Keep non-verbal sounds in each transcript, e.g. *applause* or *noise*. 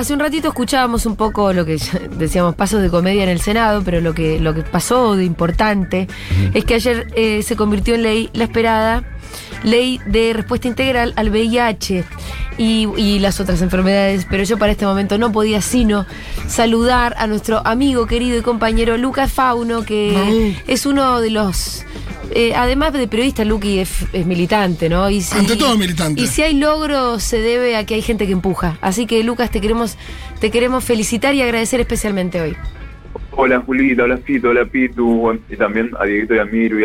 hace un ratito escuchábamos un poco lo que decíamos pasos de comedia en el Senado, pero lo que, lo que pasó de importante es que ayer eh, se convirtió en ley la esperada ley de respuesta integral al VIH y, y, las otras enfermedades, pero yo para este momento no podía sino saludar a nuestro amigo, querido y compañero Lucas Fauno, que es uno de los eh, además de periodista, Luqui es, militante, ¿no? Y si, Ante todo militante. Y si hay logros, se debe a que hay gente que empuja. Así que, Lucas, te queremos, te queremos felicitar y agradecer especialmente hoy. Hola, Julita, hola, Fito, hola, Pitu, y también a Dieguito y a Miru. Y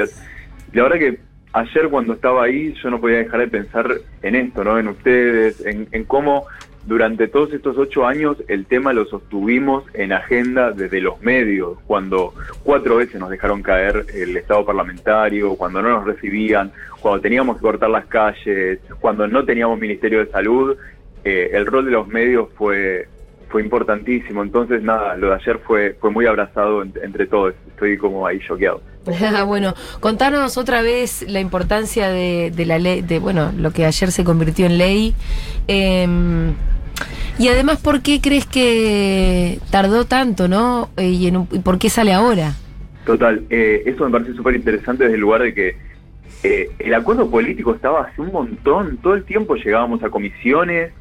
La verdad que ayer cuando estaba ahí, yo no podía dejar de pensar en esto, ¿no? En ustedes, en, en cómo durante todos estos ocho años el tema lo sostuvimos en agenda desde los medios, cuando cuatro veces nos dejaron caer el Estado parlamentario, cuando no nos recibían, cuando teníamos que cortar las calles, cuando no teníamos Ministerio de Salud, eh, el rol de los medios fue fue importantísimo. Entonces, nada, lo de ayer fue, fue muy abrazado entre todos. Estoy como ahí choqueado. *laughs* bueno, contanos otra vez la importancia de, la ley, de bueno, lo que ayer se convirtió en ley. Eh, y además, ¿por qué crees que tardó tanto, no? Eh, ¿Y, por qué sale ahora? Total, eh, eso me parece súper interesante desde el lugar de que eh, el acuerdo político estaba hace un montón, todo el tiempo llegábamos a comisiones,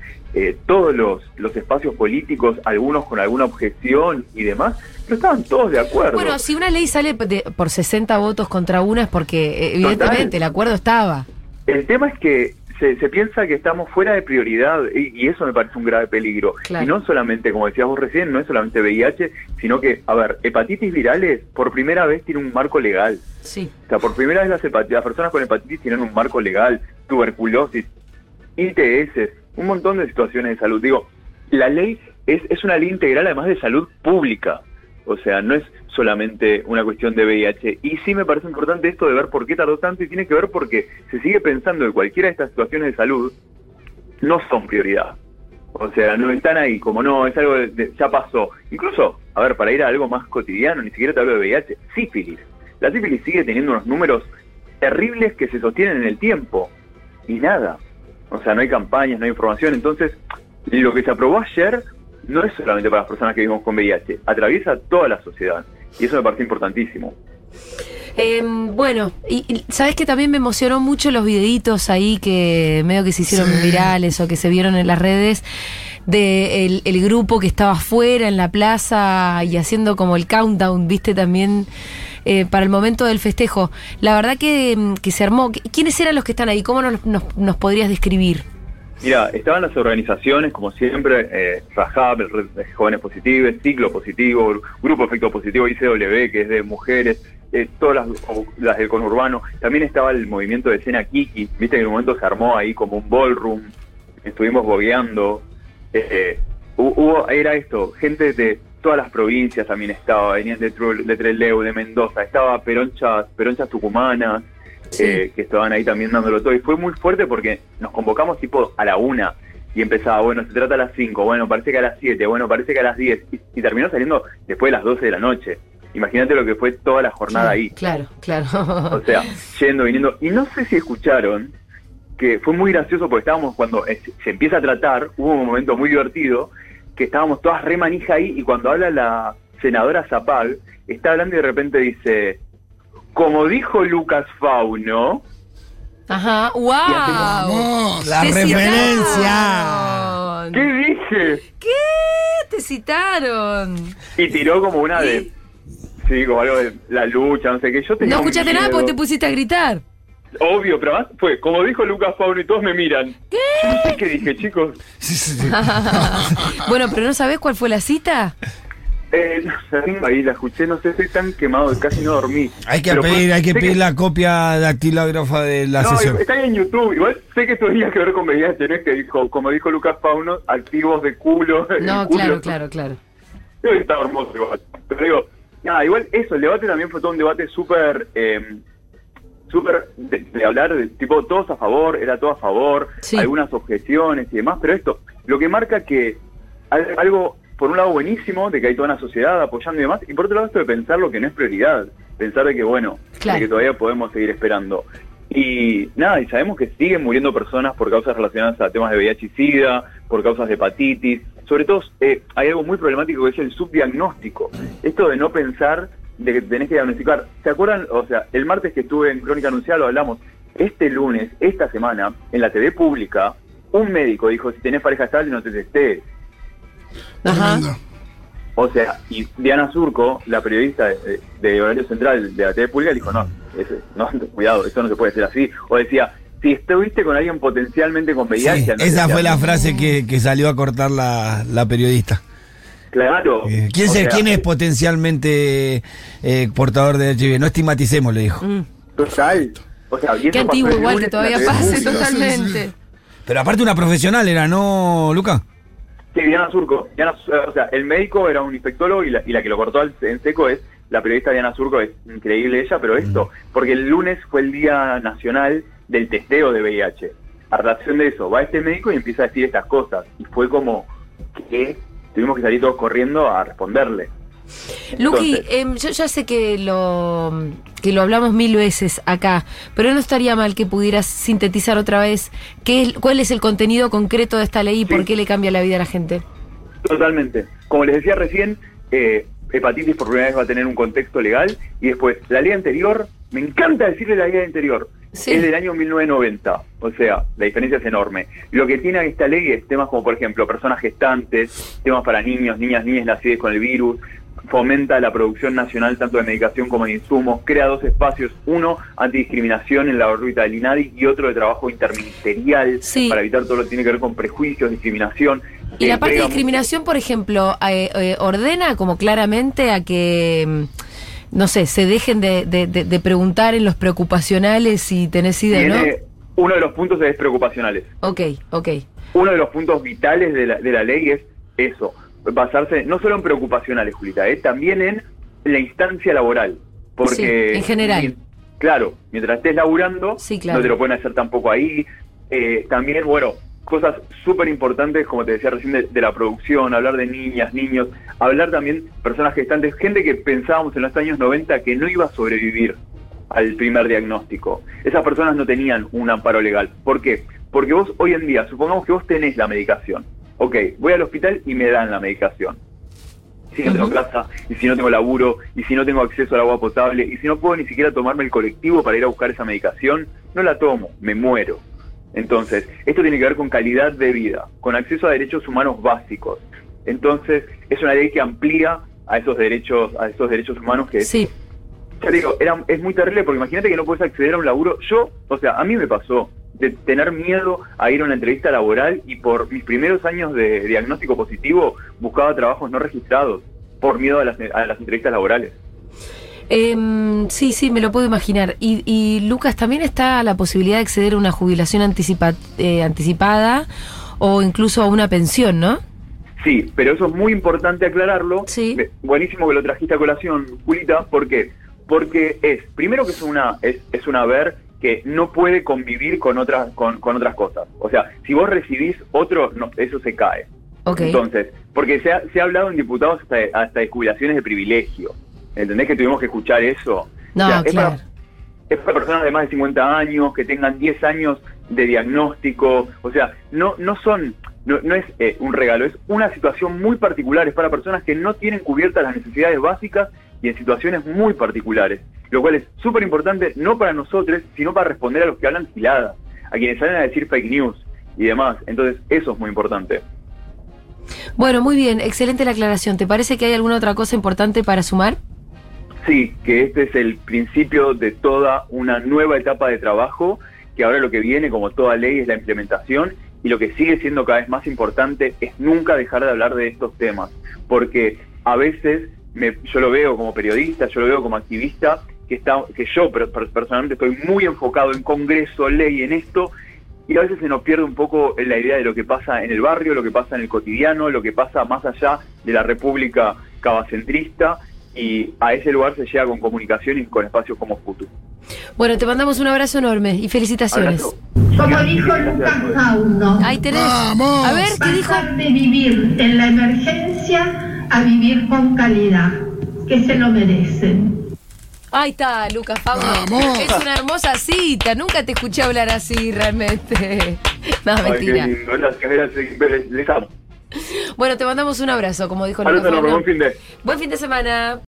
todos los, los espacios políticos, algunos con alguna objeción y demás, pero estaban todos de acuerdo. Bueno, si una ley sale por 60 votos contra una es porque evidentemente el acuerdo estaba. El tema es que se, piensa que estamos fuera de prioridad y, eso me parece un grave peligro. Y no solamente, como decías vos recién, no es solamente VIH, sino que, a ver, hepatitis virales por primera vez tiene un marco legal. Sí. O sea, por primera vez las, las personas con hepatitis tienen un marco legal, tuberculosis, ITS, un montón de situaciones de salud. Digo, la ley es, es una ley integral además de salud pública. O sea, no es solamente una cuestión de VIH. Y sí me parece importante esto de ver por qué tardó tanto y tiene que ver porque se sigue pensando que cualquiera de estas situaciones de salud no son prioridad. O sea, no están ahí, como no, es algo de, ya pasó. Incluso, a ver, para ir a algo más cotidiano, ni siquiera te hablo de VIH, sífilis. La sífilis sigue teniendo unos números terribles que se sostienen en el tiempo. Y nada. O sea, no hay campañas, no hay información. Entonces, lo que se aprobó ayer no es solamente para las personas que vivimos con VIH, atraviesa toda la sociedad. Y eso me parece importantísimo. Em, bueno, y, sabes que también me emocionó mucho los videitos ahí que medio que se hicieron virales o que se vieron en las redes de el, grupo que estaba afuera en la plaza y haciendo como el countdown, viste también eh, para el momento del festejo. La verdad que, em, se armó. ¿Quiénes eran los que están ahí? ¿Cómo nos, nos podrías describir? Mira, estaban las organizaciones, como siempre, eh, Rahab, el Jóvenes Positivos, Ciclo Positivo, Grupo Efecto Positivo, ICW, que es de mujeres, eh, todas las, del conurbano. También estaba el movimiento de escena Kiki, viste que en un momento se armó ahí como un ballroom, estuvimos bogueando. Eh, hubo, era esto, gente de todas las provincias también estaba, venían de, de Trelew, de Mendoza, estaba Peronchas, Peronchas Tucumanas, eh, que estaban ahí también dándolo todo. Y fue muy fuerte porque nos convocamos tipo a la una y empezaba, bueno, se trata a las cinco, bueno, parece que a las siete, bueno, parece que a las diez. Y, terminó saliendo después de las doce de la noche. Imagínate lo que fue toda la jornada ahí. Claro, claro. O sea, *laughs* yendo, viniendo. Y no sé si escucharon que fue muy gracioso porque estábamos, cuando se empieza a tratar, hubo un momento muy divertido, que estábamos todas re manija ahí y cuando habla la senadora Zapag, está hablando y de repente dice, como dijo Lucas Fauno. Ajá, wow. la referencia. ¿Qué dije? ¿Qué? Te citaron. Y tiró como una de. Sí, como algo de la lucha, no sé qué. Yo no escuchaste nada porque te pusiste a gritar. Obvio, pero además fue, como dijo Lucas Fauno y todos me miran. ¿Qué? no sé qué dije, chicos. *laughs* bueno, pero ¿no sabés cuál fue la cita? Eh, no, *laughs* ahí la escuché, no sé, estoy tan quemado, casi no dormí. Hay que pedir, hay que pedir la copia dactilógrafa de la no, sesión. Está ahí en YouTube, igual sé que esto tenía que ver con medidas tenés que dijo, como dijo Lucas Pauno, activos de culo. *laughs* No, claro, claro, claro. Que está hermoso igual. Pero digo, nada, igual eso, el debate también fue todo un debate súper... Eh, súper de, hablar de tipo todos a favor, era todo a favor, algunas objeciones y demás, pero esto, lo que marca que algo por un lado buenísimo, de que hay toda una sociedad apoyando y demás, y por otro lado esto de pensar lo que no es prioridad, pensar de que bueno, de que todavía podemos seguir esperando. Y nada, y sabemos que siguen muriendo personas por causas relacionadas a temas de VIH y SIDA, por causas de hepatitis, sobre todo eh, hay algo muy problemático que es el subdiagnóstico. Esto de no pensar de que tenés que diagnosticar. ¿Se acuerdan? O sea, el martes que estuve en Crónica Anunciada lo hablamos. Este lunes, esta semana, en la TV pública, un médico dijo, si tenés pareja estable no te testés. Ajá. O sea, y Diana Surco, la periodista de, de Horario Central de la TV Pública, dijo, no, ese- no, cuidado, esto no se puede hacer así. O decía, si estuviste con alguien potencialmente con VIH... Sí, esa fue la frase que, que salió a cortar la, la periodista. Claro. Eh, ¿Quién, O se- sea, ¿Quién es potencialmente eh, portador de HIV? No estigmaticemos, le dijo. Mm. Total. O sea, eso Qué antiguo igual que todavía pase totalmente. Pero aparte una profesional era, ¿no, Luca? Sí, Diana Surco. Diana, o sea, el médico era un infectólogo y la, y la que lo cortó en seco es la periodista Diana Surco. Es increíble ella, pero esto, porque el lunes fue el Día Nacional del Testeo de VIH. A relación de eso, va este médico y empieza a decir estas cosas. Y fue como que tuvimos que salir todos corriendo a responderle. Luqui, em, yo ya sé que lo, que lo hablamos mil veces acá, pero no estaría mal que pudieras sintetizar otra vez qué es, cuál es el contenido concreto de esta ley y por qué le cambia la vida a la gente. Totalmente. Como les decía recién, eh, hepatitis por primera vez va a tener un contexto legal y después la ley anterior, me encanta decirle la ley anterior, Sí. es del año 1990, o sea, la diferencia es enorme. Lo que tiene esta ley es temas como, por ejemplo, personas gestantes, temas para niños, niñas, niñas nacidas con el virus, fomenta la producción nacional tanto de medicación como de insumos, crea dos espacios, uno antidiscriminación en la órbita del INADI y otro de trabajo interministerial Sí. para evitar todo lo que tiene que ver con prejuicios, discriminación. Y la Eh, parte de discriminación, por ejemplo, eh, eh, ordena como claramente a que, mm, no sé, se dejen de, de- de- de preguntar en los preocupacionales si tenés idea, ¿no? Uno de los puntos es preocupacionales. Ok, ok. Uno de los puntos vitales de la, de la ley es eso, basarse no solo en preocupacionales, Julita, eh, también en la instancia laboral. Porque, Sí, en general. claro, mientras estés laburando, Sí, claro. no te lo pueden hacer tampoco ahí. Eh, también, bueno, cosas súper importantes, como te decía recién, de, de la producción, hablar de niñas, niños, hablar también personas gestantes, gente que pensábamos en los años 90 que no iba a sobrevivir al primer diagnóstico. Esas personas no tenían un amparo legal. ¿Por qué? Porque vos hoy en día, supongamos que vos tenés la medicación. Ok, voy al hospital y me dan la medicación. Si no tengo casa, y si no tengo laburo, y si no tengo acceso al agua potable, y si no puedo ni siquiera tomarme el colectivo para ir a buscar esa medicación, no la tomo, me muero. Entonces, esto tiene que ver con calidad de vida, con acceso a derechos humanos básicos. Entonces, es una ley que amplía a esos derechos, a esos derechos humanos que Sí. ya digo, era, es muy terrible porque imagínate que no puedes acceder a un laburo. Yo, o sea, a mí me pasó de tener miedo a ir a una entrevista laboral y por mis primeros años de diagnóstico positivo buscaba trabajos no registrados por miedo a las, a las entrevistas laborales. Em, sí, sí, me lo puedo imaginar. Y, y, Lucas, también está la posibilidad de acceder a una jubilación anticipa- eh, anticipada o incluso a una pensión, ¿no? Sí, pero eso es muy importante aclararlo. Sí. Eh, Buenísimo que lo trajiste a colación, Julita. ¿Por qué? Porque es, primero que es una, es, es un haber que no puede convivir con otras, con, con otras cosas. O sea, si vos recibís otro, no, eso se cae. Entonces, porque se ha, se ha hablado en diputados hasta de, hasta de jubilaciones de privilegio. ¿Entendés que tuvimos que escuchar eso? no, O sea, es claro. para- es para personas de más de 50 años, que tengan 10 años de diagnóstico, o sea, no, no son, no, no es eh, un regalo, es una situación muy particular, es para personas que no tienen cubiertas las necesidades básicas y en situaciones muy particulares, lo cual es súper importante, no para nosotros, sino para responder a los que hablan giladas, a quienes salen a decir fake news y demás, entonces eso es muy importante. Bueno, muy bien, excelente la aclaración. ¿Te parece que hay alguna otra cosa importante para sumar? Sí, que este es el principio de toda una nueva etapa de trabajo, que ahora lo que viene, como toda ley, es la implementación, y lo que sigue siendo cada vez más importante es nunca dejar de hablar de estos temas, porque a veces me- yo lo veo como periodista, yo lo veo como activista, que, está, que yo per- per- personalmente estoy muy enfocado en Congreso, ley, en esto, y a veces se nos pierde un poco la idea de lo que pasa en el barrio, lo que pasa en el cotidiano, lo que pasa más allá de la República cabacentrista, y a ese lugar se llega con comunicación y con espacios como Futu. Bueno, te mandamos un abrazo enorme y felicitaciones. Abrazo. Como dijo Lucas Fauno, Ahí tenés. Vamos. A ver, ¿qué dijo? de vivir en la emergencia a vivir con calidad, que se lo merecen. Ahí está, Lucas Fauno. Vamos. Es una hermosa cita. Nunca te escuché hablar así, realmente. *laughs* No, Ay, mentira. Bueno, te mandamos un abrazo, como dijo fin de. Buen fin de semana.